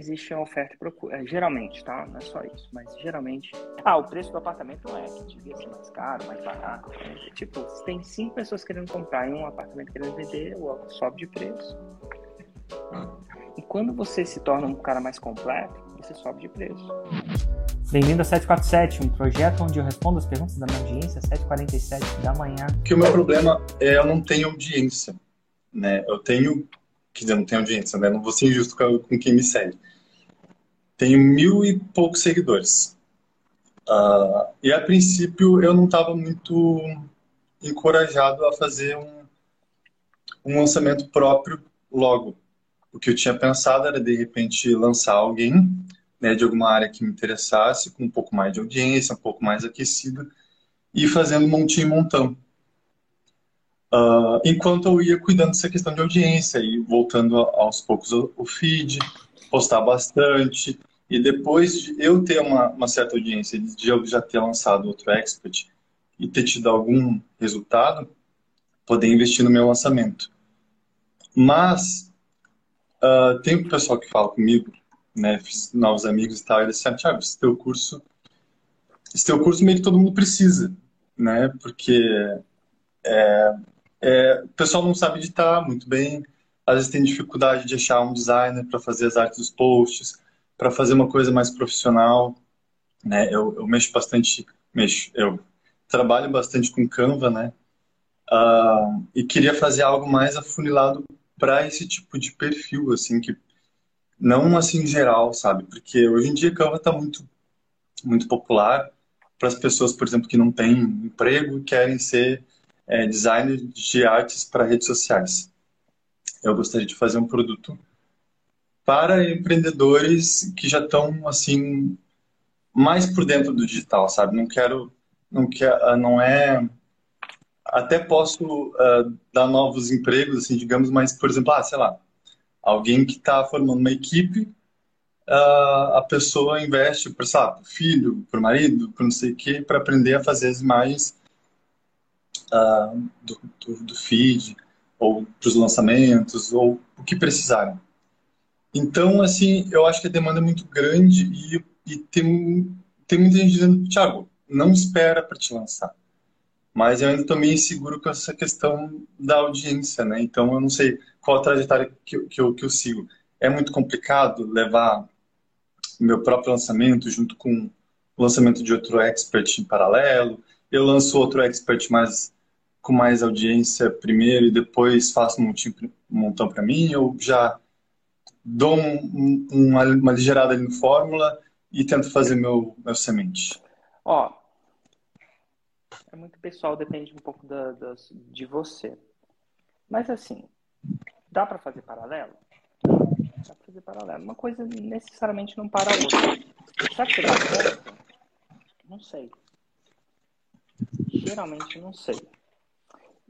existe a oferta e procura. É, geralmente, tá? Não é só isso, mas geralmente. Ah, o preço do apartamento não é que devia ser mais caro, mais barato. É, tipo, se tem cinco pessoas querendo comprar e um apartamento querendo vender, sobe de preço. E quando você se torna um cara mais completo, você sobe de preço. Bem-vindo a 747, um projeto onde eu respondo as perguntas da minha audiência, 7h47 da manhã. Que o meu problema é eu não tenho audiência, né? Eu tenho, quer dizer, não tenho audiência, né? Não vou ser injusto com quem me segue. Tenho mil e poucos seguidores. Uh, e a princípio eu não estava muito encorajado a fazer um, um lançamento próprio logo. O que eu tinha pensado era de repente lançar alguém né, de alguma área que me interessasse, com um pouco mais de audiência, um pouco mais aquecida, e fazendo montinho e montão. Uh, enquanto eu ia cuidando dessa questão de audiência e voltando aos poucos o feed, postar bastante, e depois de eu ter uma, uma certa audiência, de eu já ter lançado outro expert e ter tido algum resultado, poder investir no meu lançamento. Mas uh, tem um pessoal que fala comigo né, fiz novos amigos e tal, e eles disseram, Thiago, esse teu curso, esse teu curso meio que todo mundo precisa, né, porque é, é, o pessoal não sabe editar muito bem, às vezes tem dificuldade de achar um designer para fazer as artes dos posts, para fazer uma coisa mais profissional, né, eu, eu mexo bastante, mexo, eu trabalho bastante com Canva, né, uh, e queria fazer algo mais afunilado para esse tipo de perfil, assim, que não assim geral, sabe? Porque hoje em dia Canva está muito, muito popular para as pessoas, por exemplo, que não têm emprego e querem ser é, designers de artes para redes sociais. Eu gostaria de fazer um produto para empreendedores que já estão assim mais por dentro do digital, sabe? Não quero, não quer, ah, não é até posso uh, dar novos empregos, assim, digamos, mas por exemplo, ah, sei lá, alguém que está formando uma equipe, uh, a pessoa investe para, sabe, filho, o marido, para não sei o quê, para aprender a fazer as imagens uh, do, do, do, feed, ou para os lançamentos, ou o que precisarem. Então, assim, eu acho que a demanda é muito grande e, e tem, tem muita gente dizendo, Thiago, não espera para te lançar. Mas eu ainda estou meio inseguro com essa questão da audiência, né? Então, eu não sei qual a trajetória que, que, eu, que eu sigo. É muito complicado levar meu próprio lançamento junto com o lançamento de outro expert em paralelo. Eu lanço outro expert mais com mais audiência primeiro e depois faço um, montão para mim, ou já dou um, uma, uma ligeirada no fórmula e tento fazer meu, meu semente? Ó, é muito pessoal, depende um pouco da, da de você. Mas assim, Dá para fazer paralelo? Dá para fazer paralelo. Uma coisa necessariamente não para a outra. Será que você dá certo? Não sei. Geralmente não sei.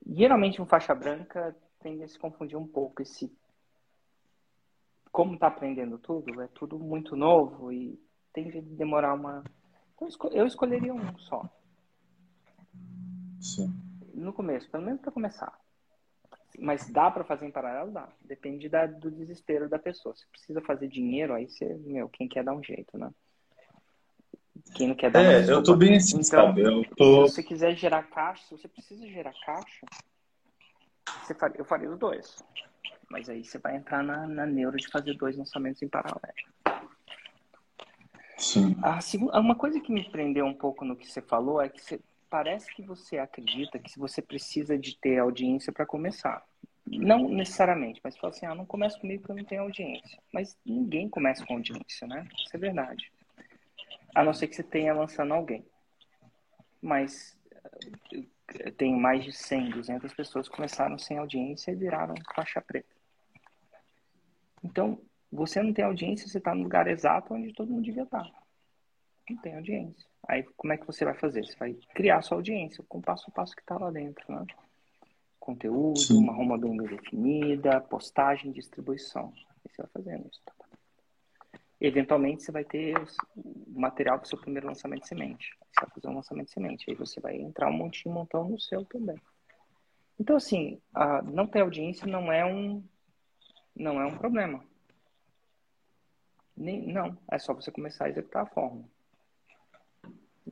Geralmente um faixa branca tende a se confundir um pouco. Esse, como está aprendendo tudo, é tudo muito novo e tende a demorar uma. Então, eu escolheria um só. Sim. No começo, pelo menos para começar. Mas dá para fazer em paralelo? Dá. Depende da, do desespero da pessoa. Se precisa fazer dinheiro, aí você, meu, quem quer dar um jeito, né? Quem não quer dar É, eu tô bem assim, então, sabe? Eu tô... Se você quiser gerar caixa, se você precisa gerar caixa, você faria, eu faria os dois. Mas aí você vai entrar na, na neuro de fazer dois lançamentos em paralelo. Sim. A segunda, uma coisa que me prendeu um pouco no que você falou é que você, parece que você acredita que você precisa de ter audiência para começar. Não necessariamente, mas fala assim, ah, não começa comigo porque eu não tenho audiência. Mas ninguém começa com audiência, né? Isso é verdade. A não ser que você tenha lançando alguém. Mas tenho mais de 100, 200 pessoas que começaram sem audiência e viraram faixa preta. Então, você não tem audiência, você está no lugar exato onde todo mundo devia estar. Não tem audiência. Aí, como é que você vai fazer? Você vai criar sua audiência com o passo a passo que está lá dentro, né? Conteúdo, Sim. uma Roma bem definida, postagem, distribuição. Aí você vai fazendo isso. Eventualmente, você vai ter o material para o seu primeiro lançamento de semente. Você vai fazer um lançamento de semente. Aí você vai entrar um montinho, um montão no seu também. Então, assim, não ter audiência não é um, não é um problema. Nem, não, é só você começar a executar a fórmula.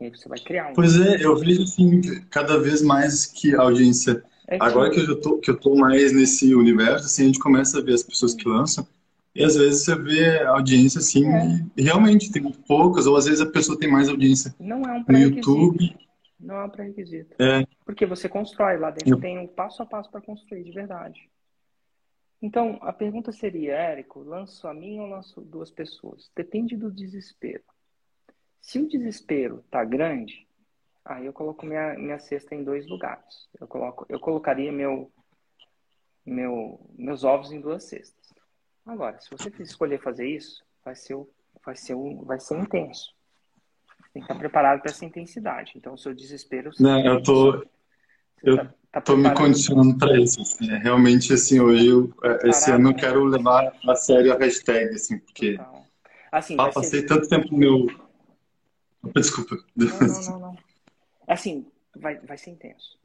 E aí você vai criar um. Pois é, eu vejo assim, cada vez mais que a audiência. É que... Agora que eu, tô, que eu tô mais nesse universo, assim, a gente começa a ver as pessoas que lançam. E às vezes você vê audiência assim, é. e realmente tem muito poucas, ou às vezes a pessoa tem mais audiência não é um no YouTube. Não é um pré-requisito. É. Porque você constrói lá dentro, eu... tem um passo a passo para construir de verdade. Então, a pergunta seria, Érico, lanço a mim ou lanço duas pessoas? Depende do desespero. Se o desespero está grande, aí eu coloco minha, minha cesta em dois lugares. Eu, coloco, eu colocaria meu, meu, meus ovos em duas cestas. Agora, se você escolher fazer isso, vai ser, vai ser, um, vai ser intenso. Tem que estar preparado para essa intensidade. Então, o seu desespero. Não, eu tô. Eu tá, tá tô me condicionando para isso. Assim. É, realmente, assim, hoje, eu, é, esse ano, eu quero levar a sério a hashtag, assim, porque. Assim, ah, passei ser... tanto tempo no meu. Desculpa. Não, não, não, não. Assim, vai, vai ser intenso.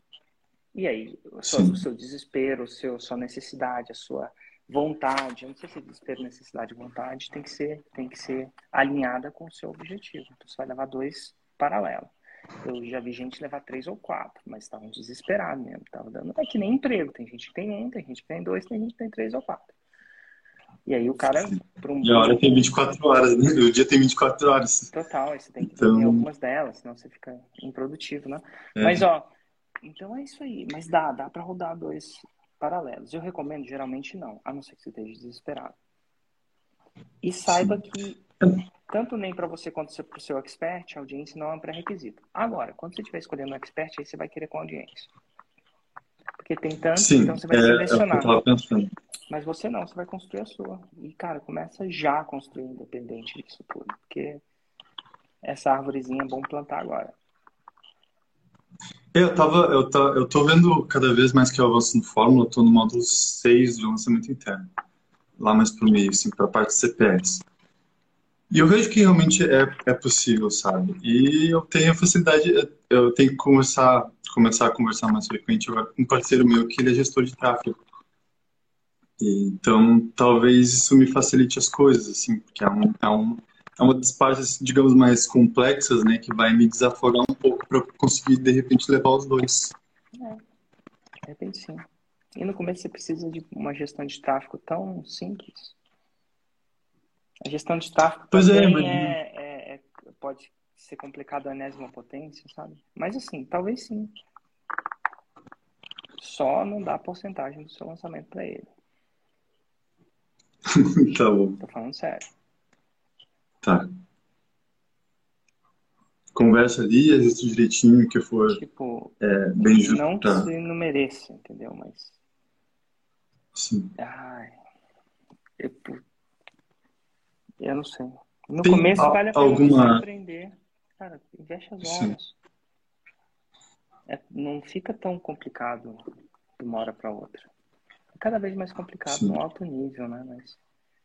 E aí, o seu, o seu desespero, o seu, sua necessidade, a sua vontade, eu não sei se desespero, necessidade, vontade, tem que ser, tem que ser alinhada com o seu objetivo. Então você vai levar dois paralelos. Eu já vi gente levar três ou quatro, mas estavam desesperados mesmo. Tava dando. É que nem emprego. Tem gente que tem um, tem gente que tem dois, tem gente que tem três ou quatro. E aí o cara. Por um... E a hora tem 24 horas, né? O dia tem 24 horas. Total, aí você tem que então... algumas delas, senão você fica improdutivo, né? É. Mas ó, então é isso aí. Mas dá, dá para rodar dois, paralelos. Eu recomendo geralmente não, a não ser que você esteja desesperado. E saiba que tanto nem para você quanto para o seu expert, a audiência não é um pré-requisito. Agora, quando você estiver escolhendo um expert, aí você vai querer com audiência. Porque tem tanto, Sim, então você vai é, selecionar. É Mas você não, você vai construir a sua. E, cara, começa já a construir independente disso tudo. Porque essa árvorezinha é bom plantar agora. Eu tava, eu, tá, eu tô vendo cada vez mais que eu avanço no Fórmula, eu tô no módulo 6 de lançamento interno. Lá mais pro meio, assim, pra parte CPS. E eu vejo que realmente é, é possível, sabe? E eu tenho facilidade, eu tenho que começar, começar a conversar mais frequente agora com um parceiro meu que ele é gestor de tráfego. E, então, talvez isso me facilite as coisas, assim, porque é um, é um é uma das partes, digamos, mais complexas, né, que vai me desafogar um pouco para conseguir, de repente, levar os dois. É, de repente sim. E no começo você precisa de uma gestão de tráfego tão simples. A gestão de tráfego pois é, também é, mas... é, é, pode ser complicado a enésima potência, sabe? Mas assim, talvez sim. Só não dá porcentagem do seu lançamento para ele. tá bom. Tô falando sério. Tá. Conversa ali, ajusta direitinho, que for tipo, é, bem justo. Não que você não mereça, entendeu? Mas. Sim. Ai. Eu, eu não sei. No Tem começo vale a pena alguma... aprender. Cara, investe as horas. É, não fica tão complicado de uma hora para outra. É cada vez mais complicado Sim. no alto nível, né? Mas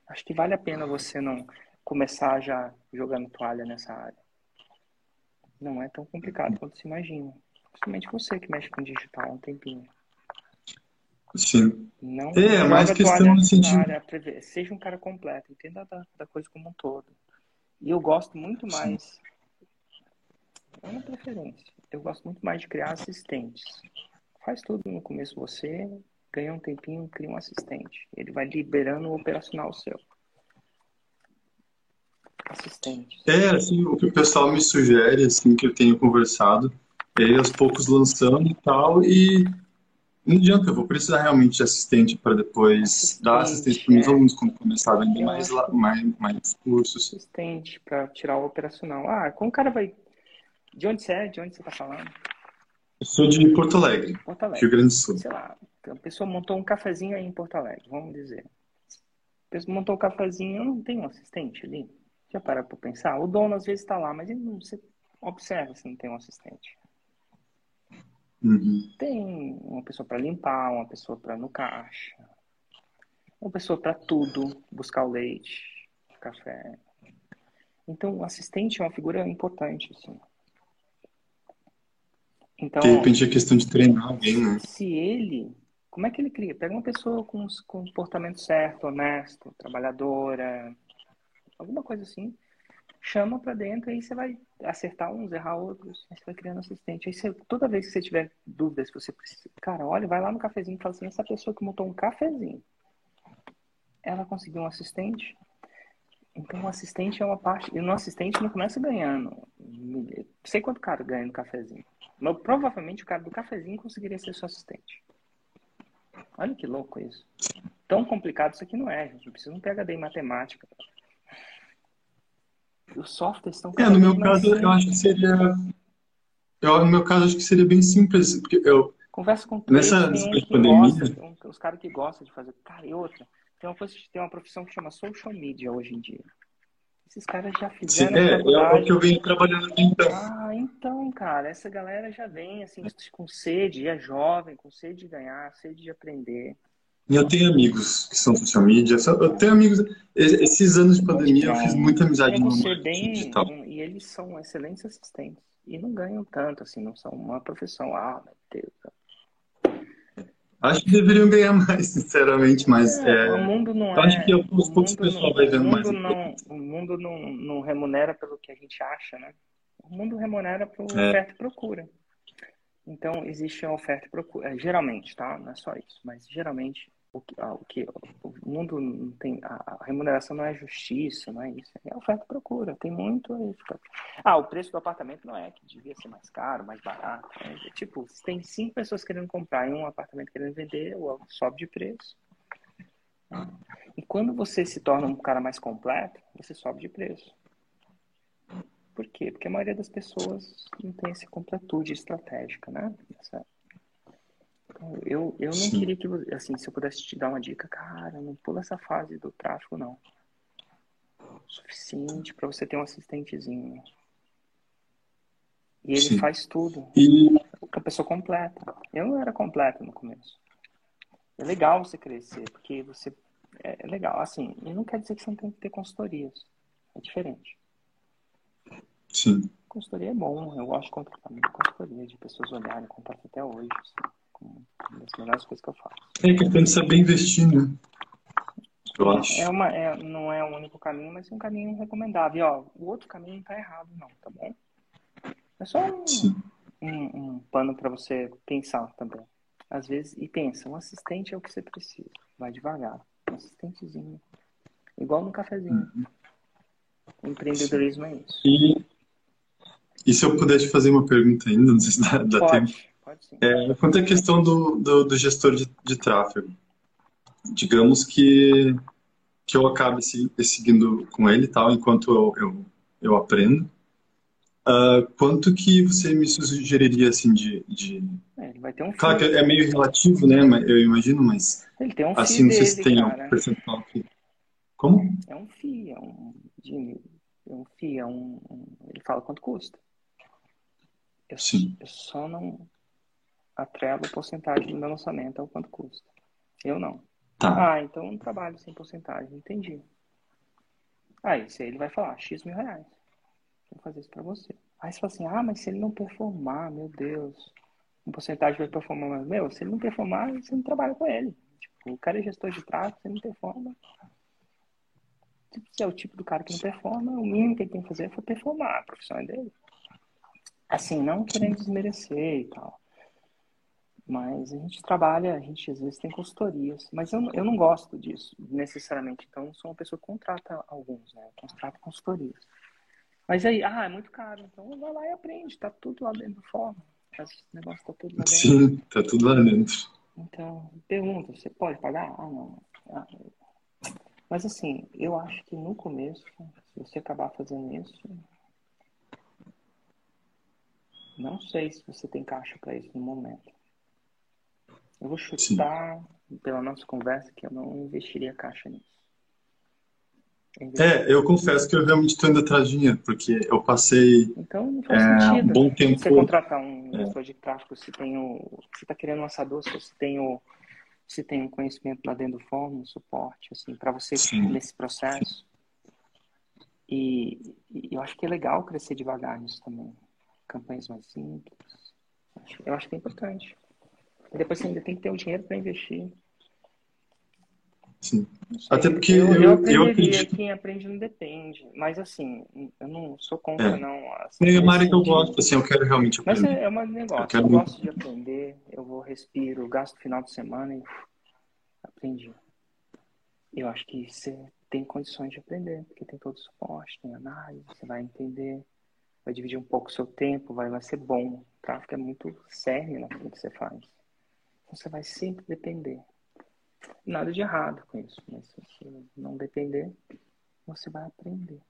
acho que vale a pena você não começar já jogando toalha nessa área. Não é tão complicado quanto se imagina. Principalmente você que mexe com digital há um tempinho. Sim. Não, é, mais questão no sentido. Área, seja um cara completo, entenda da, da, coisa como um todo. E eu gosto muito mais. Sim. É uma preferência. Eu gosto muito mais de criar assistentes. Faz tudo no começo você, ganha um tempinho, cria um assistente. Ele vai liberando o operacional seu assistentes. É, assim, o que o pessoal me sugere, assim, que eu tenho conversado, é aos poucos lançando e tal, e não adianta, eu vou precisar realmente de assistente para depois assistente, dar assistência para meus é. alunos quando começar a vender mais, mais, mais cursos. Assistente para tirar o operacional. Ah, como o cara vai. De onde você é? De onde você está falando? Eu sou de Porto Alegre, Porto Alegre, Rio Grande do Sul. Sei lá, a pessoa montou um cafezinho aí em Porto Alegre, vamos dizer. A pessoa montou um cafezinho, não tem um assistente ali? Já para para pensar? O dono às vezes está lá, mas ele não, você observa se não tem um assistente. Uhum. Tem uma pessoa para limpar, uma pessoa para no caixa, uma pessoa para tudo, buscar o leite, o café. Então, o assistente é uma figura importante, assim. Então, de repente é questão de treinar alguém, né? Se ele, como é que ele cria? Pega uma pessoa com, com comportamento certo, honesto, trabalhadora, alguma coisa assim. Chama para dentro, aí você vai acertar uns, errar outros, aí você vai criando assistente. Aí você, toda vez que você tiver dúvidas, você precisa, cara, olha, vai lá no cafezinho e fala assim, essa pessoa que montou um cafezinho, ela conseguiu um assistente? Então, o assistente é uma parte. E no assistente não começa ganhando. Não sei quanto cara ganha no cafezinho. Mas provavelmente o cara do cafezinho conseguiria ser seu assistente. Olha que louco isso. Tão complicado isso aqui não é, gente. Não precisa um PHD em matemática. Os softwares estão É, no meu caso, simples. eu acho que seria. Eu, no meu caso, acho que seria bem simples. Porque eu. Conversa com Nessa pandemia. Gosta, os caras que gostam de fazer. Cara, e outra. Tem uma, coisa, tem uma profissão que chama social media hoje em dia. Esses caras já fizeram. Sim, é, é o que eu venho trabalhando então. Ah, então, cara, essa galera já vem assim, com sede, é jovem, com sede de ganhar, sede de aprender. E eu tenho amigos que são social media. Eu tenho amigos. Esses anos de pandemia eu fiz muita amizade no mundo digital. E eles são excelentes assistentes. E não ganham tanto, assim, não são uma profissão. Ah, meu Deus. Acho que deveriam ganhar mais, sinceramente, mas é, é, o mundo não é. Acho que aos poucos o pessoal vai vendo mais. Não, o mundo não, não remunera pelo que a gente acha, né? O mundo remunera por é. oferta e procura. Então existe a oferta e procura, geralmente, tá? Não é só isso, mas geralmente o que, o, que, o mundo não tem a, remuneração não é justiça, não é isso, é oferta e procura. Tem muito aí. Ah, o preço do apartamento não é que devia ser mais caro, mais barato. É, tipo, se tem cinco pessoas querendo comprar e um apartamento querendo vender, sobe de preço. E quando você se torna um cara mais completo, você sobe de preço. Por quê? Porque a maioria das pessoas não tem essa completude estratégica, né? Essa eu, eu não Sim. queria que, assim, se eu pudesse te dar uma dica, cara, não pula essa fase do tráfego, não. Suficiente para você ter um assistentezinho. E ele Sim. faz tudo. E... A pessoa completa. Eu não era completo no começo. É legal você crescer, porque você. É, é legal, assim, e não quer dizer que você não tem que ter consultorias. É diferente. Sim. Consultoria é bom, eu gosto de contratar consultoria, de pessoas olharem, contrato até hoje. Assim uma das melhores coisas que eu faço. É que tem que saber investir, né? Eu acho. É uma, é, não é o único caminho, mas é um caminho recomendável. E, ó, o outro caminho não tá errado, não, tá bom? É só um, um, um pano para você pensar também. Às vezes, e pensa, um assistente é o que você precisa. Vai devagar. Um assistentezinho. Igual no cafezinho. Uhum. Empreendedorismo é isso. E, e se eu pudesse fazer uma pergunta ainda, não sei se dá, dá Pode. tempo. É, quanto à questão do, do, do gestor de, de, tráfego, digamos que, que eu acabe se, seguindo com ele tal, enquanto eu, eu, eu aprendo. Uh, quanto que você me sugeriria assim de, de... É, ele vai ter um claro que é meio relativo né eu imagino mas ele tem um assim não sei se tem cara. um percentual aqui como é um FII é um é um é um ele fala quanto custa eu, Sim. eu só não atrela a porcentagem do meu lançamento ao quanto custa. Eu não. Tá. Ah, então eu não trabalho sem porcentagem. Entendi. Aí, se ele vai falar X mil reais. Vou fazer isso pra você. Aí você fala assim, ah, mas se ele não performar, meu Deus, um porcentagem vai performar mais. Meu, se ele não performar, você não trabalha com ele. Tipo, o cara é gestor de tráfego, você não performa. Se é o tipo do cara que não performa, o mínimo que ele tem que fazer é performar, a profissão é dele. Assim, não querendo desmerecer e tal. Mas a gente trabalha, a gente às vezes tem consultorias, mas eu, eu não gosto disso necessariamente. Então, sou uma pessoa que contrata alguns, né? Contrata consultorias. Mas aí, ah, é muito caro. Então, vai lá e aprende. Tá tudo lá dentro do fórum. Esse negócio tá tudo lá dentro. Sim, tá tudo lá dentro. Então, pergunta, você pode pagar? Ah, não. Ah, mas assim, eu acho que no começo, se você acabar fazendo isso, não sei se você tem caixa para isso no momento. Eu vou chutar, Sim. pela nossa conversa, que eu não investiria caixa nisso. É, eu confesso que eu realmente estou indo atrás de dinheiro, porque eu passei então, não faz é, sentido. um bom tempo. Você contratar um é. gestor de tráfego, se tem o. Você está querendo um lançador, se tem o. Se tem um conhecimento lá dentro do fórum, suporte, assim, para você Sim. nesse processo. E, e, eu acho que é legal crescer devagar nisso também. Campanhas mais simples. Eu acho que é importante. E depois você ainda tem que ter o dinheiro para investir. Sim. Até porque eu, eu, eu eu acredito. quem aprende não depende. Mas assim, eu não sou contra, É. não. Assim, É uma área que eu gosto, assim, eu quero realmente Mas aprender. é, é um negócio. quero Eu gosto de aprender, eu vou respiro, gasto o final de semana e aprendi. Eu acho que você tem condições de aprender, porque tem todo o suporte, tem análise, você vai entender, vai dividir um pouco o seu tempo, vai, vai ser bom. O tráfego é muito cerne naquilo que você faz. Você vai sempre depender. Nada de errado com isso, mas se você não depender, você vai aprender.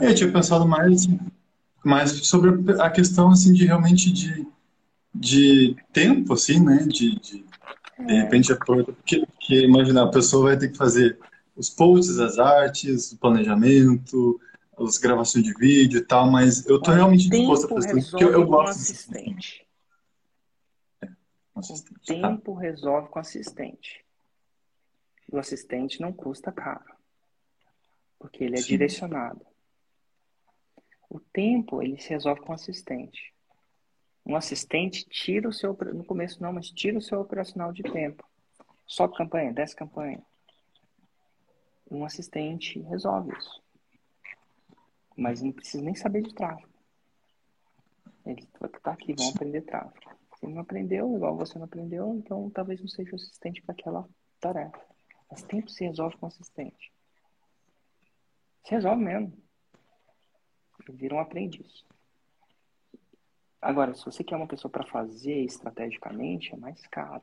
É, Eu tinha pensado mais, mais sobre a questão, assim, de realmente de, de tempo, assim, né? De, de, de repente, é por- porque, porque imagina, a pessoa vai ter que fazer os posts, as artes, o planejamento, as gravações de vídeo e tal, mas eu tô Olha, realmente disposto a fazer isso, porque eu, eu gosto desse assistente. Assistente. O tempo resolve com assistente. E o assistente não custa caro. Porque ele é Sim. direcionado. O tempo, ele se resolve com assistente. Um assistente tira o seu, no começo não, mas tira o seu operacional de tempo. Sobe campanha, desce campanha. Um assistente resolve isso. Mas não precisa nem saber de tráfego. Ele estar aqui, vão aprender tráfego. Se não aprendeu, igual você não aprendeu, então talvez não seja o assistente para aquela tarefa. Mas tempo se resolve com assistente. Se resolve mesmo. Vira um aprendiz. Agora, se você quer uma pessoa para fazer estrategicamente, é mais caro.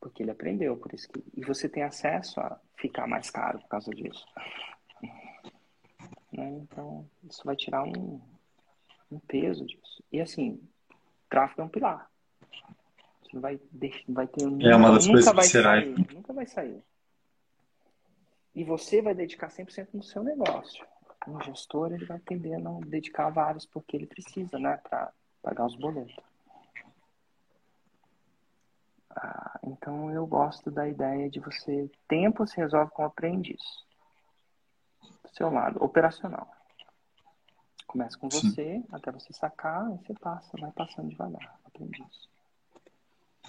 Porque ele aprendeu, por isso que. E você tem acesso a ficar mais caro por causa disso. Né? Então, isso vai tirar um, um peso disso. E assim, tráfego é um pilar. Você não vai, vai ter. É uma das nunca coisas que vai será. sair. Nunca vai sair. E você vai dedicar 100% no seu negócio. Um gestor, ele vai tender a não dedicar vários porque ele precisa, né? Para pagar os boletos. Ah, então, eu gosto da ideia de você. Tempo se resolve com aprendiz. Do seu lado, operacional. Começa com Sim. você, até você sacar, aí você passa, vai passando devagar. Aprendiz.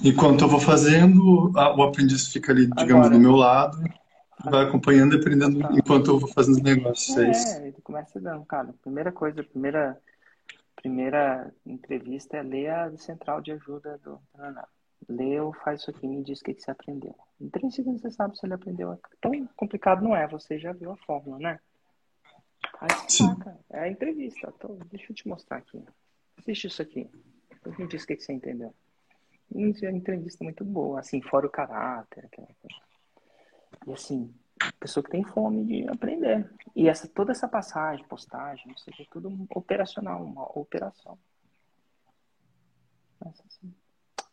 Enquanto eu vou fazendo, a- o aprendiz fica ali, digamos, Agora- do meu lado, vai acompanhando e aprendendo Tá. enquanto eu vou fazendo os negócios. É. É, ele começa dando, cara. Primeira coisa, primeira, primeira entrevista é ler a central de ajuda do Paraná. Leu, faz isso aqui, me diz o que, que você aprendeu. Em três segundos você sabe se ele aprendeu. Tão complicado não é, você já viu a fórmula, né? Aí você. É a entrevista. Tô- deixa eu te mostrar aqui. Assiste isso aqui. Depois me diz o que, você entendeu. Isso é uma entrevista muito boa, assim, fora o caráter. Aquela coisa. E assim, pessoa que tem fome de aprender. E essa, toda essa passagem, postagem, que, tudo operacional, uma operação. Essa, assim.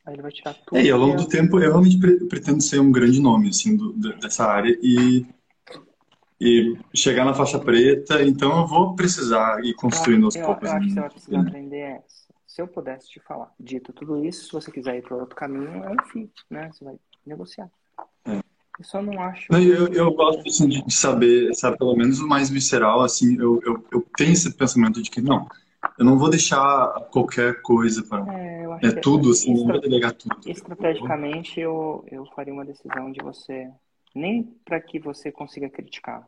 Aí ele vai tirar tudo. É, e ao longo do tempo eu realmente pre- pretendo ser um grande nome, assim, do- dessa área e, e chegar na faixa preta, então eu vou precisar ir construindo aos poucos. eu acho que você né? vai precisar aprender é, se eu pudesse te falar, dito tudo isso, se você quiser ir para outro caminho, é um fit, né? Você vai negociar. É. Eu só não acho. Não, Eu, eu gosto assim, de saber, sabe, pelo menos o mais visceral, assim, eu, eu, eu tenho esse pensamento de que não, eu não vou deixar qualquer coisa para. É, eu acho É que tudo, assim, não estra- vou delegar tudo. Estrategicamente, eu, eu faria uma decisão de você, nem para que você consiga criticar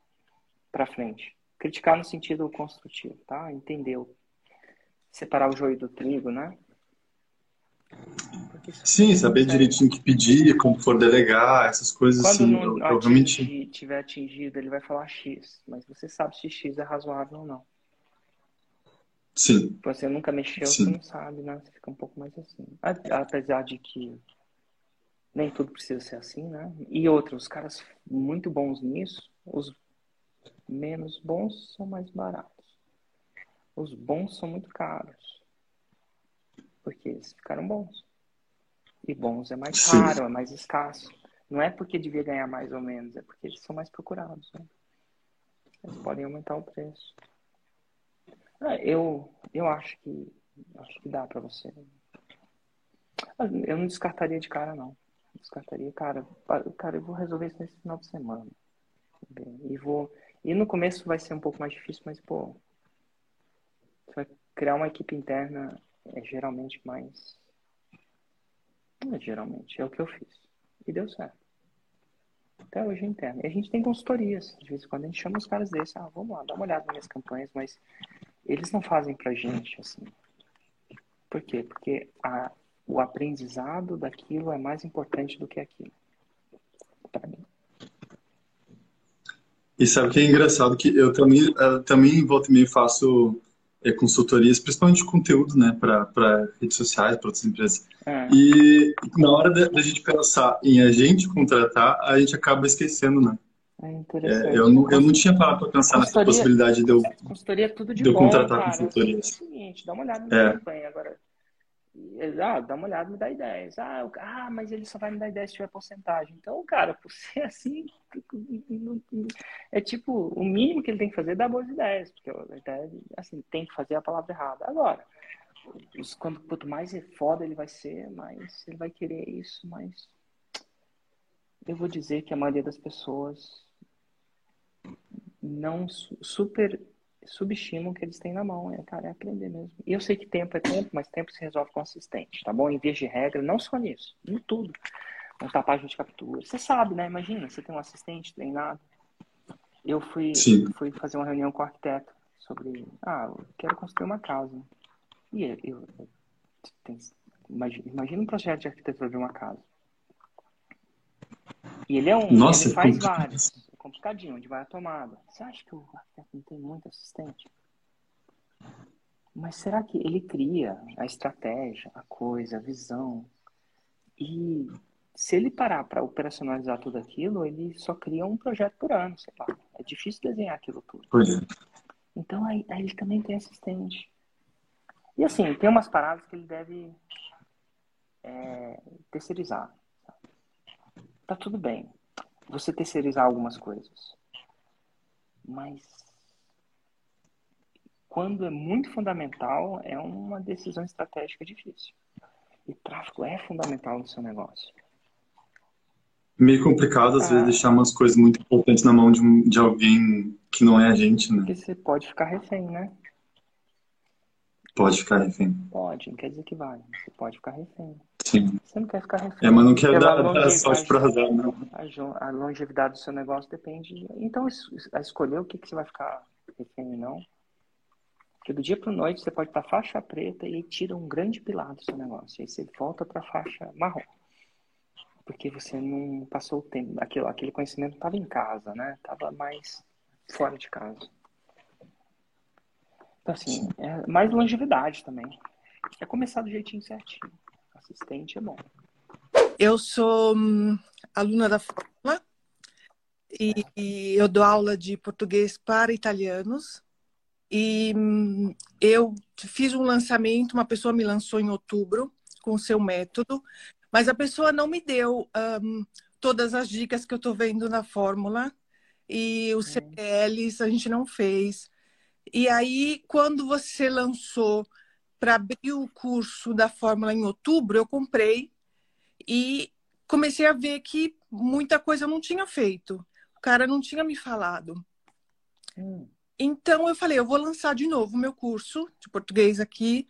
para frente. Criticar no sentido construtivo, tá? Entendeu? Separar o joio do trigo, né? Sim, você saber direitinho o que pedir, quando for delegar, essas coisas, Quando assim, não atingir, tiver atingido, ele vai falar X, mas você sabe se X é razoável ou não. Sim, Você nunca mexeu, Sim. você não sabe, né? Você fica um pouco mais assim. Apesar de que nem tudo precisa ser assim, né? E outros, os caras muito bons nisso, os menos bons são mais baratos. Os bons são muito caros. Porque eles ficaram bons. E bons é mais Sim. raro, é mais escasso. Não é porque devia ganhar mais ou menos, é porque eles são mais procurados. Né? Eles podem aumentar o preço. Ah, Eu, eu acho que acho que dá pra você. Ah, Eu não descartaria de cara, não. Descartaria, cara. Cara, eu vou resolver isso nesse final de semana. E vou. E no começo vai ser um pouco mais difícil, mas, pô. Você vai criar uma equipe interna é geralmente mais. Não é geralmente, é o que eu fiz. E deu certo. Até hoje eu entendo. E a gente tem consultorias. De vez em quando a gente chama os caras desses. Ah, vamos lá, dá uma olhada nas minhas campanhas, mas eles não fazem pra gente assim. Por quê? Porque a, o aprendizado daquilo é mais importante do que aquilo. Para mim. E sabe o que é engraçado? Que eu também, eu também volta e meia faço é, consultorias, principalmente de conteúdo, né, para redes sociais, para outras empresas. É. E na hora da, gente pensar em a gente contratar, a gente acaba esquecendo, né? É é, eu, não, eu não tinha parado para pensar nessa possibilidade de eu, consultoria é tudo de, de eu bom, contratar cara. consultorias. É o seguinte, dá uma olhada no é. campanha agora. Ah, dá uma olhada, me dá ideias. Ah, ah, mas ele só vai me dar ideias se tiver porcentagem. Então, cara, por ser assim, é tipo, o mínimo que ele tem que fazer é dar boas ideias, porque ideia, assim, tem que fazer a palavra errada. Agora, quando, quanto mais é foda ele vai ser, mais ele vai querer isso, mais eu vou dizer que a maioria das pessoas não super subestimam o que eles têm na mão. É, cara, é aprender mesmo. E eu sei que tempo é tempo, mas tempo se resolve com assistente, tá bom? Em vez de regra, não só nisso, em tudo. Montar página de captura. Você sabe, né? Imagina, você tem um assistente treinado. Eu fui, fui fazer uma reunião com o arquiteto sobre, ah, eu quero construir uma casa. E eu, eu, eu tem, imagina, imagina um projeto de arquitetura de uma casa. E ele é um, Nossa, ele faz vários complicadinho, onde vai a tomada. Você acha que o arquiteto não tem muito assistente? Mas será que ele cria a estratégia, a coisa, a visão? E se ele parar para operacionalizar tudo aquilo, ele só cria um projeto por ano, sei lá. É difícil desenhar aquilo tudo. É. Então aí, aí ele também tem assistente. E assim, tem umas paradas que ele deve é, terceirizar. Tá tudo bem você terceirizar algumas coisas. Mas quando é muito fundamental, é uma decisão estratégica difícil. E tráfego é fundamental no seu negócio. Meio complicado, às ah, vezes, deixar umas coisas muito importantes na mão de, um, de alguém que não é a gente, né? Porque você pode ficar refém, né? Pode ficar refém. Pode, não quer dizer que vai. Você pode ficar refém. Sim. Você não quer ficar refém. É, mas não quer dar, dar sorte para azar, não. A, longevidade do seu negócio depende. Então, a escolher o que, que você vai ficar refém ou não. Porque do dia para noite você pode estar faixa preta e tira um grande pilar do seu negócio. E aí você volta para faixa marrom. Porque você não passou o tempo. Aquilo, aquele conhecimento estava em casa, né? Estava mais fora de casa. Então, assim, é mais longevidade também. É começar do jeitinho certinho. Assistente é bom. Eu sou hum, aluna da Fórmula e, e, eu dou aula de português para italianos. E hum, eu fiz um lançamento, uma pessoa me lançou em outubro com o seu método, mas a pessoa não me deu um, todas as dicas que eu estou vendo na fórmula. E os CPLs a gente não fez. E aí, quando você lançou para abrir o curso da Fórmula em outubro, eu comprei e comecei a ver que muita coisa eu não tinha feito. O cara não tinha me falado. Hum. Então eu falei, eu vou lançar de novo o meu curso de português aqui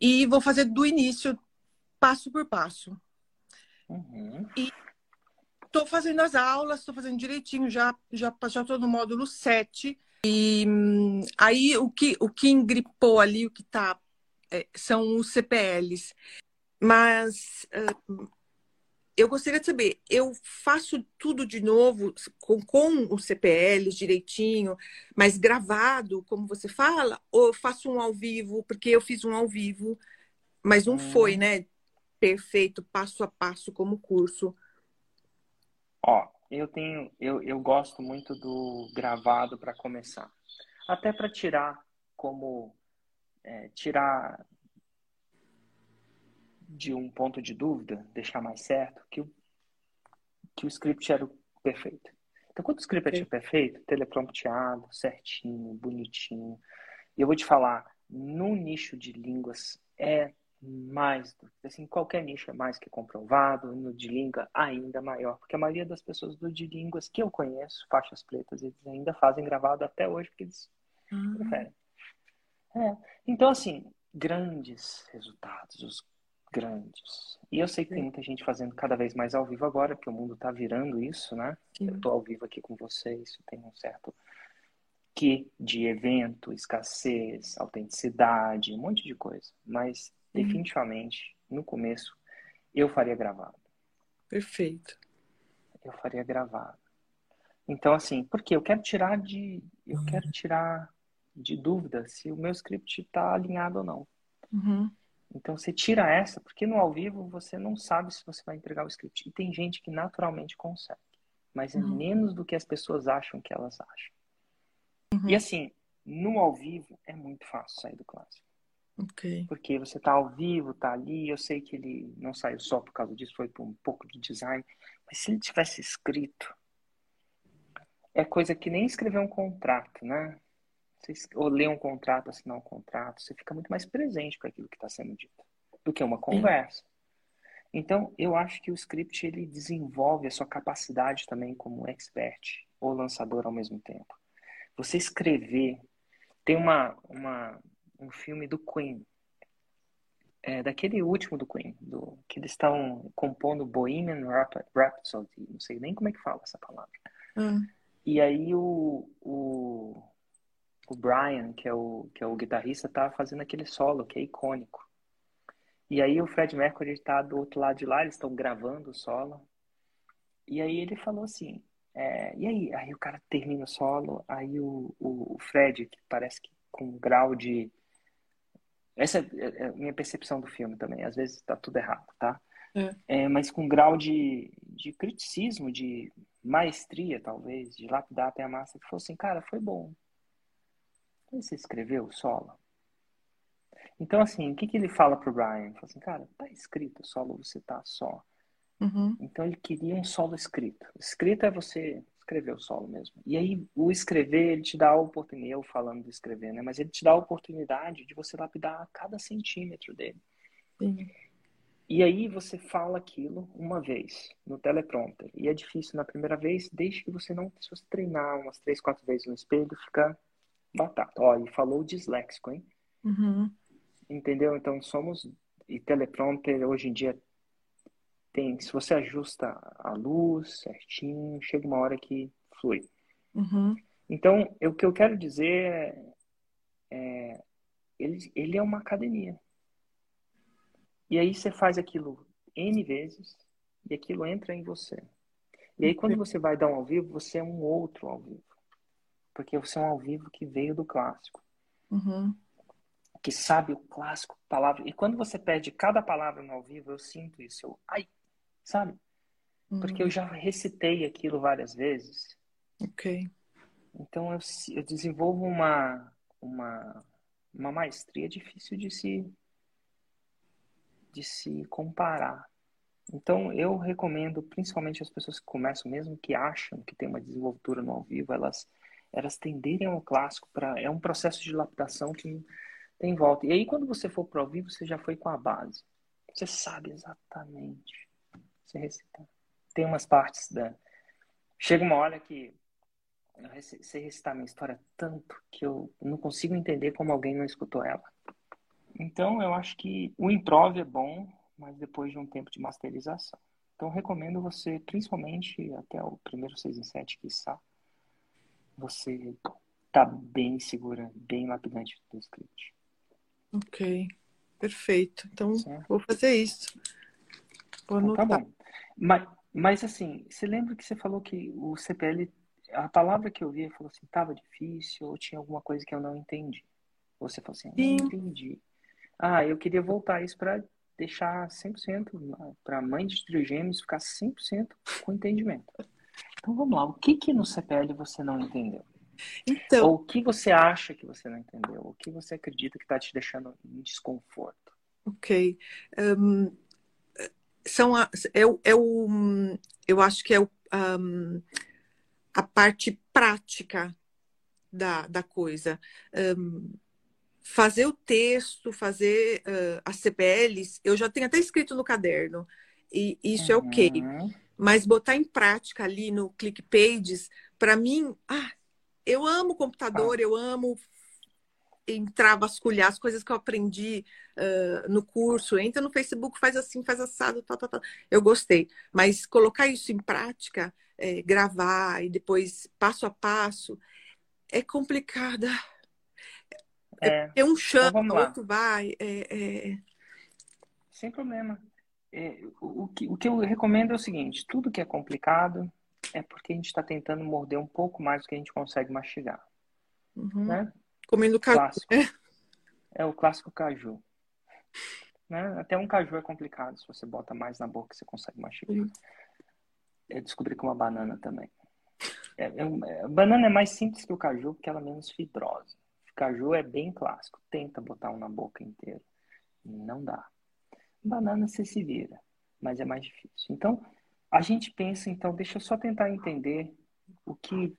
e vou fazer do início, passo por passo. Uhum. E estou fazendo as aulas, estou fazendo direitinho, já já já estou no módulo 7 e hum, aí o que, o que engripou ali, o que tá, é, são os CPLs. Mas uh, eu gostaria de saber, eu faço tudo de novo com, com os CPLs direitinho, mas gravado, como você fala, ou faço um ao vivo, porque eu fiz um ao vivo, mas não hum. foi, né? Perfeito, passo a passo como curso. Ó, eu tenho, eu, eu gosto muito do gravado para começar, até para tirar como é, tirar de um ponto de dúvida, deixar mais certo que o que o script era o perfeito. Então, quando o script é perfeito, teleprompteado, certinho, bonitinho, e eu vou te falar, no nicho de línguas é mais, assim, qualquer nicho é mais que comprovado, no de língua ainda maior, porque a maioria das pessoas do de línguas que eu conheço, faixas pretas, eles ainda fazem gravado até hoje, porque eles uhum. preferem. É. Então, assim, grandes resultados, os grandes. E eu sei que tem muita gente fazendo cada vez mais ao vivo agora, porque o mundo está virando isso, né? Sim. Eu estou ao vivo aqui com vocês, tem um certo que de evento, escassez, autenticidade, um monte de coisa. Mas, uhum. definitivamente, no começo, eu faria gravado. Perfeito. Eu faria gravado. Então, assim, porque eu quero tirar de. Eu quero tirar de dúvida se o meu script está alinhado ou não. Uhum. Então você tira essa, porque no ao vivo você não sabe se você vai entregar o script. E tem gente que naturalmente consegue, mas é uhum. menos do que as pessoas acham que elas acham. Uhum. E assim, no ao vivo é muito fácil sair do clássico. Okay. Porque você tá ao vivo, tá ali. Eu sei que ele não saiu só por causa disso, foi por um pouco de design. Mas se ele tivesse escrito, é coisa que nem escrever um contrato, né? Você, ou ler um contrato, assinar um contrato, você fica muito mais presente com aquilo que está sendo dito do que uma conversa. Sim. Então, eu acho que o script ele desenvolve a sua capacidade também como expert ou lançador ao mesmo tempo. Você escrever. Tem uma, uma, um filme do Queen, é, daquele último do Queen, do, que eles estão compondo Bohemian Rhapsody, não sei nem como é que fala essa palavra. Hum. E aí o, o, o Brian, que é o, que é o guitarrista, tá fazendo aquele solo que é icônico. E aí o Fred Mercury está do outro lado de lá, eles estão gravando o solo. E aí ele falou assim, é, e aí? Aí o cara termina o solo, aí o, o, o Fred, que parece que com um grau de... Essa é, é a minha percepção do filme também, às vezes tá tudo errado, tá? É. É, mas com um grau de, de criticismo, de maestria, talvez, de lapidar até a massa, que falou assim, cara, foi bom. Você escreveu o solo? Então, assim, o que, que ele fala pro Brian? Ele fala assim, cara, tá escrito o solo, você tá só. Uhum. Então, ele queria um solo escrito. Escrito é você escrever o solo mesmo. E aí, o escrever, ele te dá a oportunidade, eu falando de escrever, né? Mas ele te dá a oportunidade de você lapidar cada centímetro dele. Sim. E aí você fala aquilo uma vez no teleprompter. E é difícil na primeira vez, desde que você não, se você treinar umas três, quatro vezes no espelho, fica batata. Ó, e falou disléxico, hein? Uhum. Entendeu? Então somos. E teleprompter hoje em dia tem. Se você ajusta a luz certinho, chega uma hora que flui. Uhum. Então, o que eu quero dizer é. ele, ele é uma academia. E aí você faz aquilo N vezes e aquilo entra em você. E aí quando você vai dar um ao vivo, você é um outro ao vivo. Porque você é um ao vivo que veio do clássico. Uhum. Que sabe o clássico, palavra. E quando você perde cada palavra no ao vivo, eu sinto isso. Eu, ai, sabe? Uhum. Porque eu já recitei aquilo várias vezes. Ok. Então eu, eu desenvolvo uma, uma, uma maestria difícil de se de se comparar. Então, eu recomendo, principalmente as pessoas que começam, mesmo que acham que tem uma desenvoltura no ao vivo, elas, elas tenderem ao clássico. Pra, é um processo de lapidação que tem volta. E aí, quando você for para o ao vivo, você já foi com a base. Você sabe exatamente. Você recita. Tem umas partes da. Chega uma hora que eu sei recitar minha história tanto que eu não consigo entender como alguém não escutou ela. Então, eu acho que o improv é bom, mas depois de um tempo de masterização. Então, recomendo você, principalmente até o primeiro 6 em 7, que está, você tá bem segura, bem lapidante do script. Ok, perfeito. Então, certo. vou fazer isso. Vou então, tá bom. Mas, mas, assim, você lembra que você falou que o CPL, a palavra que eu vi, falou assim, estava difícil ou tinha alguma coisa que eu não entendi? Você falou assim, não entendi. Ah, eu queria voltar isso para deixar 100% para a mãe de trigêmeos ficar 100% com entendimento. Então vamos lá, o que que no CPL você não entendeu? Então, Ou o que você acha que você não entendeu? O que você acredita que está te deixando em desconforto? Ok. Um, são a, é, é o, eu acho que é o, um, a parte prática da, da coisa. Um, fazer o texto, fazer uh, as CPLs, eu já tenho até escrito no caderno, e isso é uhum. é ok. Mas botar em prática ali no Click Pages, para mim, ah, eu amo computador, ah. eu amo entrar, vasculhar as coisas que eu aprendi uh, no curso, entra no Facebook, faz assim, faz assado, tal, tal, tal. Eu gostei. Mas colocar isso em prática, é, gravar e depois passo a passo, é complicada. É, é um chama, então outro vai. É, é... Sem problema. É, o, que, o que eu recomendo é o seguinte: tudo que é complicado é porque a gente está tentando morder um pouco mais do que a gente consegue mastigar. Uhum. Né? Comendo caju. Clássico. Né? É o clássico caju. Né? Até um caju é complicado. Se você bota mais na boca, você consegue mastigar. Uhum. Eu descobri com uma banana também. É, é, a banana é mais simples que o caju porque ela é menos fibrosa. O caju é bem clássico. Tenta botar um na boca inteira. Não dá. Banana você se vira, mas é mais difícil. Então, a gente pensa, então, deixa eu só tentar entender o que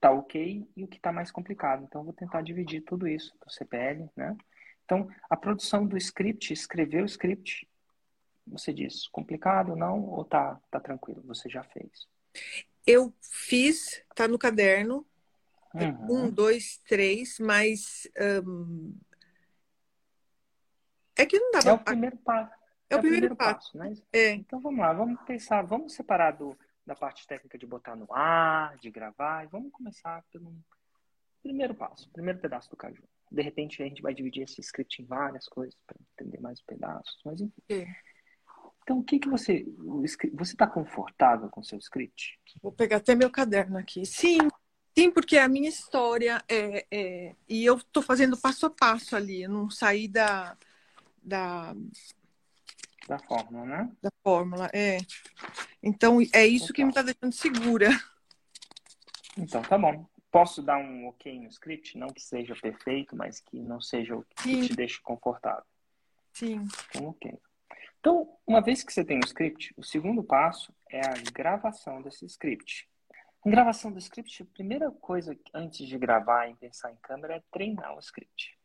tá ok e o que está mais complicado. Então, vou tentar dividir tudo isso do CPL, né? Então, a produção do script, escrever o script, você diz complicado, não? Ou tá, tá tranquilo? Você já fez? Eu fiz, tá no caderno. Uhum. Um, dois, três, mas. Um... É que não dá pra... É o primeiro passo. É, é o primeiro, primeiro passo, passo né? É. Então vamos lá, vamos pensar, vamos separar do, da parte técnica de botar no ar, de gravar, e vamos começar pelo primeiro passo, primeiro pedaço do caju. De repente a gente vai dividir esse script em várias coisas para entender mais os pedaços, mas enfim. É. Então, o que que você você está confortável com o seu script? Vou pegar até meu caderno aqui. Sim, sim, porque a minha história é, é... e eu estou fazendo passo a passo ali, eu não saí da da da fórmula, né? Da fórmula, é. Então, é isso então, que me está deixando segura. Então, tá bom. Posso dar um ok no script? Não que seja perfeito, mas que não seja o que Sim. te deixe confortável. Sim. Então, ok. Então, uma vez que você tem o script, o segundo passo é a gravação desse script. A gravação do script, a primeira coisa antes de gravar e pensar em câmera é treinar o script.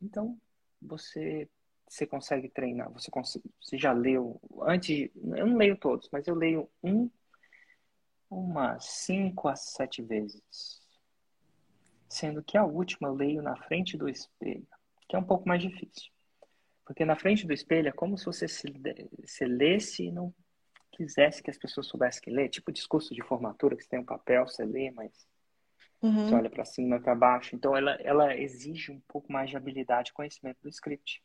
Então, você você consegue treinar? Você, consegue, você já leu? Antes, eu não leio todos, mas eu leio um, umas cinco a sete vezes. Sendo que a última eu leio na frente do espelho, que é um pouco mais difícil. Porque na frente do espelho é como se você se, se lesse e não quisesse que as pessoas soubessem que ler. Tipo discurso de formatura, que você tem um papel, você lê, mas uhum. você olha para cima e para baixo. Então ela, ela exige um pouco mais de habilidade e conhecimento do script.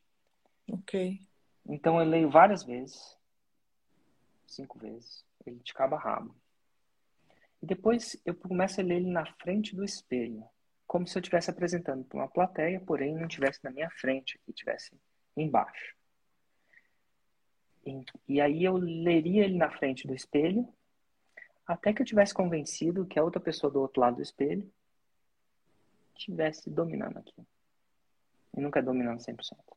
Ok. Então eu leio várias vezes, cinco vezes, ele de cabo a rabo. E depois eu começo a ler ele na frente do espelho, como se eu estivesse apresentando para uma plateia, porém não estivesse na minha frente, que estivesse embaixo. E, e aí eu leria ele na frente do espelho, até que eu tivesse convencido que a outra pessoa do outro lado do espelho estivesse dominando aquilo. E nunca dominando 100%.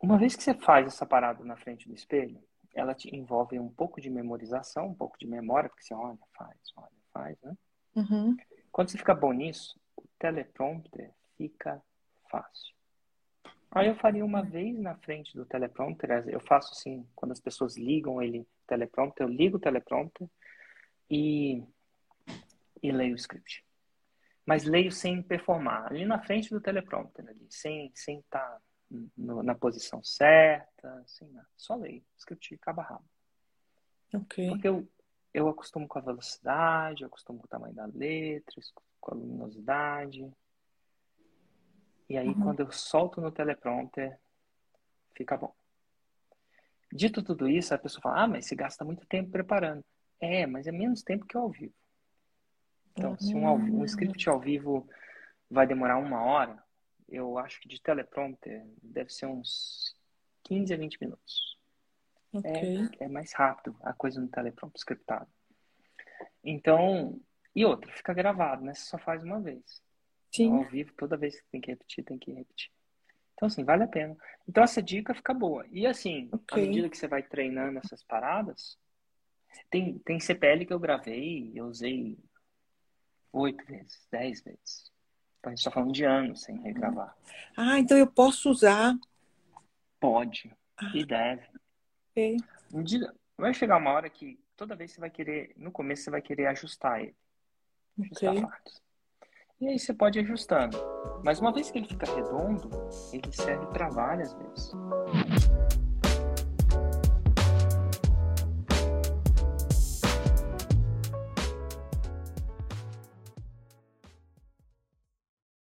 Uma vez que você faz essa parada na frente do espelho, ela te envolve um pouco de memorização, um pouco de memória, porque você olha, faz, olha, faz, né? Uhum. Quando você fica bom nisso, o teleprompter fica fácil. Aí eu faria uma vez na frente do teleprompter, eu faço assim, quando as pessoas ligam ele, teleprompter, eu ligo o teleprompter e, e leio o script. Mas leio sem performar, ali na frente do teleprompter, ali, sem estar sem tá no, na posição certa, assim, né? só leio, script de cabo rabo. Ok. Porque eu, eu acostumo com a velocidade, eu acostumo com o tamanho da letra, com a luminosidade. E aí, uhum. quando eu solto no teleprompter, fica bom. Dito tudo isso, a pessoa fala, ah, mas você gasta muito tempo preparando. É, mas é menos tempo que ao vivo. Então, uhum. se um, um script ao vivo vai demorar uma hora, eu acho que de teleprompter deve ser uns 15 a 20 minutos. Okay. É, é mais rápido a coisa no teleprompter scriptado. Então, e outra, fica gravado, né? Você só faz uma vez. Sim. Ao vivo, toda vez que tem que repetir, tem que repetir. Então, assim, vale a pena. Então, essa dica fica boa. E, assim, okay. à medida que você vai treinando essas paradas, tem, tem CPL que eu gravei, eu usei oito vezes, dez vezes. A gente está falando de anos sem regravar. Ah, então eu posso usar? Pode. Ah. E deve. Okay. Dia, vai chegar uma hora que toda vez você vai querer, no começo você vai querer ajustar ele. Ajustar okay. partes. E aí você pode ir ajustando. Mas uma vez que ele fica redondo, ele serve para várias vezes.